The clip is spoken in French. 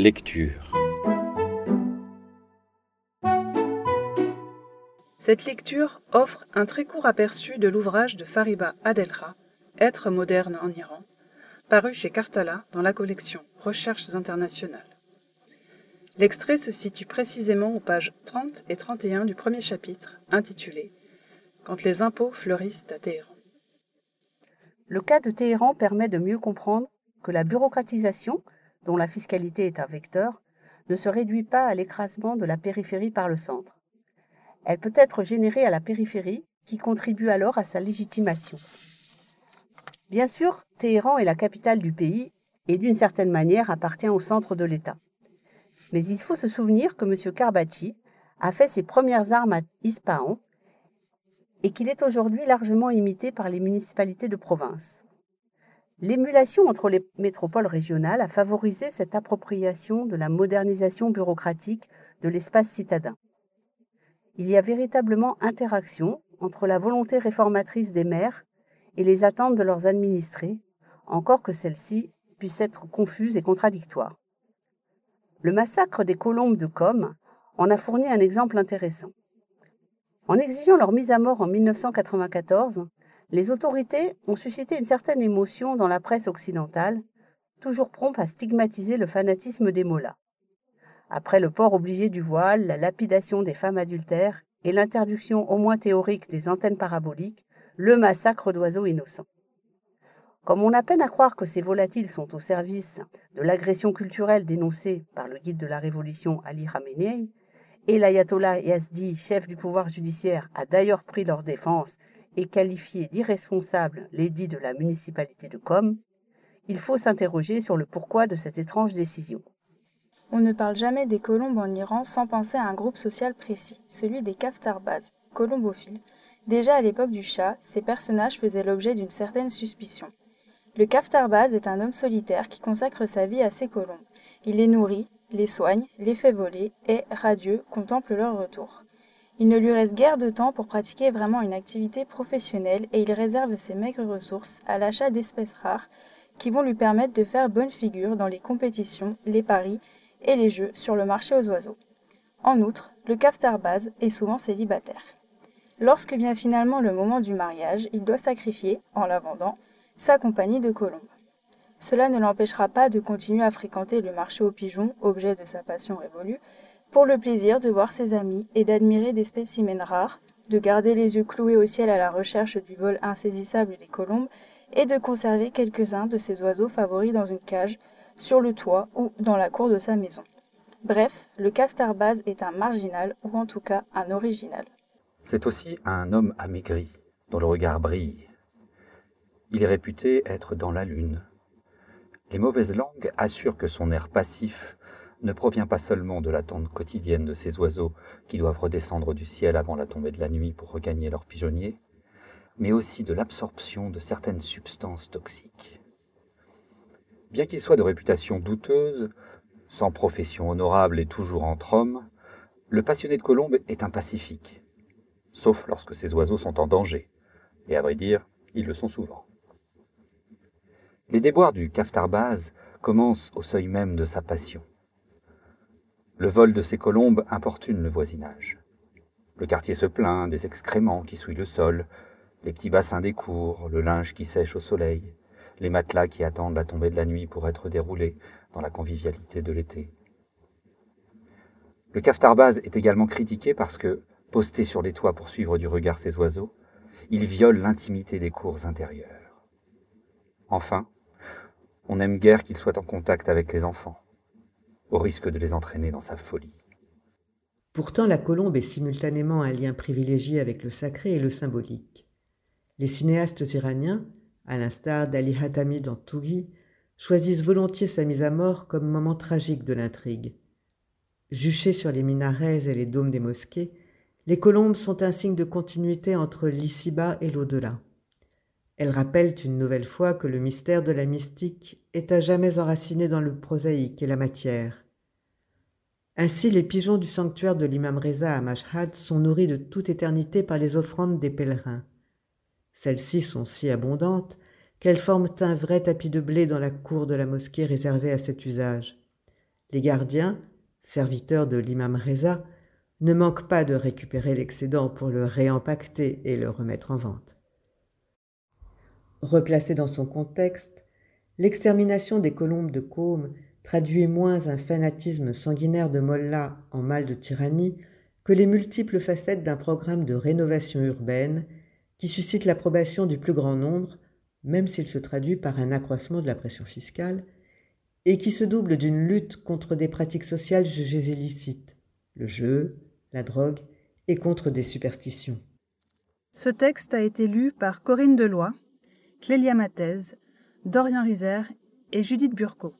Lecture. Cette lecture offre un très court aperçu de l'ouvrage de Fariba Adelra, Être moderne en Iran, paru chez Cartala dans la collection Recherches internationales. L'extrait se situe précisément aux pages 30 et 31 du premier chapitre, intitulé Quand les impôts fleurissent à Téhéran. Le cas de Téhéran permet de mieux comprendre que la bureaucratisation, dont la fiscalité est un vecteur, ne se réduit pas à l'écrasement de la périphérie par le centre. Elle peut être générée à la périphérie, qui contribue alors à sa légitimation. Bien sûr, Téhéran est la capitale du pays et d'une certaine manière appartient au centre de l'État. Mais il faut se souvenir que M. Karbati a fait ses premières armes à Ispahan et qu'il est aujourd'hui largement imité par les municipalités de province. L'émulation entre les métropoles régionales a favorisé cette appropriation de la modernisation bureaucratique de l'espace citadin. Il y a véritablement interaction entre la volonté réformatrice des maires et les attentes de leurs administrés, encore que celles-ci puissent être confuses et contradictoires. Le massacre des colombes de Com en a fourni un exemple intéressant. En exigeant leur mise à mort en 1994, les autorités ont suscité une certaine émotion dans la presse occidentale, toujours prompte à stigmatiser le fanatisme des mollahs. Après le port obligé du voile, la lapidation des femmes adultères et l'interdiction au moins théorique des antennes paraboliques, le massacre d'oiseaux innocents. Comme on a peine à croire que ces volatiles sont au service de l'agression culturelle dénoncée par le guide de la révolution Ali Khamenei, et l'ayatollah Yazdi, chef du pouvoir judiciaire, a d'ailleurs pris leur défense et qualifié d'irresponsable l'édit de la municipalité de Com, il faut s'interroger sur le pourquoi de cette étrange décision. On ne parle jamais des colombes en Iran sans penser à un groupe social précis, celui des Kaftarbaz, colombophiles. Déjà à l'époque du Shah, ces personnages faisaient l'objet d'une certaine suspicion. Le Kaftarbaz est un homme solitaire qui consacre sa vie à ses colombes. Il les nourrit, les soigne, les fait voler et, radieux, contemple leur retour. Il ne lui reste guère de temps pour pratiquer vraiment une activité professionnelle et il réserve ses maigres ressources à l'achat d'espèces rares qui vont lui permettre de faire bonne figure dans les compétitions, les paris et les jeux sur le marché aux oiseaux. En outre, le Kaftarbaz est souvent célibataire. Lorsque vient finalement le moment du mariage, il doit sacrifier, en la vendant, sa compagnie de colombes. Cela ne l'empêchera pas de continuer à fréquenter le marché aux pigeons, objet de sa passion révolue, pour le plaisir de voir ses amis et d'admirer des spécimens rares, de garder les yeux cloués au ciel à la recherche du vol insaisissable des colombes et de conserver quelques-uns de ses oiseaux favoris dans une cage sur le toit ou dans la cour de sa maison. Bref, le Kaftarbaz est un marginal ou en tout cas un original. C'est aussi un homme amaigri, dont le regard brille. Il est réputé être dans la lune. Les mauvaises langues assurent que son air passif ne provient pas seulement de l'attente quotidienne de ces oiseaux qui doivent redescendre du ciel avant la tombée de la nuit pour regagner leur pigeonnier, mais aussi de l'absorption de certaines substances toxiques. Bien qu'il soit de réputation douteuse, sans profession honorable et toujours entre hommes, le passionné de colombes est un pacifique, sauf lorsque ces oiseaux sont en danger, et à vrai dire, ils le sont souvent. Les déboires du Caftarbaz commencent au seuil même de sa passion. Le vol de ces colombes importune le voisinage. Le quartier se plaint des excréments qui souillent le sol, les petits bassins des cours, le linge qui sèche au soleil, les matelas qui attendent la tombée de la nuit pour être déroulés dans la convivialité de l'été. Le Caftarbaz est également critiqué parce que, posté sur les toits pour suivre du regard ces oiseaux, il viole l'intimité des cours intérieures. Enfin, on n'aime guère qu'il soit en contact avec les enfants, au risque de les entraîner dans sa folie. Pourtant, la colombe est simultanément un lien privilégié avec le sacré et le symbolique. Les cinéastes iraniens, à l'instar d'Ali Hatami dans Tougi, choisissent volontiers sa mise à mort comme moment tragique de l'intrigue. Juchées sur les minarets et les dômes des mosquées, les colombes sont un signe de continuité entre l'ici-bas et l'au-delà. Elles rappellent une nouvelle fois que le mystère de la mystique est à jamais enraciné dans le prosaïque et la matière. Ainsi, les pigeons du sanctuaire de l'imam Reza à Mashhad sont nourris de toute éternité par les offrandes des pèlerins. Celles-ci sont si abondantes qu'elles forment un vrai tapis de blé dans la cour de la mosquée réservée à cet usage. Les gardiens, serviteurs de l'imam Reza, ne manquent pas de récupérer l'excédent pour le réempacter et le remettre en vente. Replacé dans son contexte, l'extermination des colombes de Côme traduit moins un fanatisme sanguinaire de Molla en mal de tyrannie que les multiples facettes d'un programme de rénovation urbaine qui suscite l'approbation du plus grand nombre, même s'il se traduit par un accroissement de la pression fiscale, et qui se double d'une lutte contre des pratiques sociales jugées illicites, le jeu, la drogue, et contre des superstitions. Ce texte a été lu par Corinne Deloy, Clélia Matez, Dorian Rizer et Judith Burco.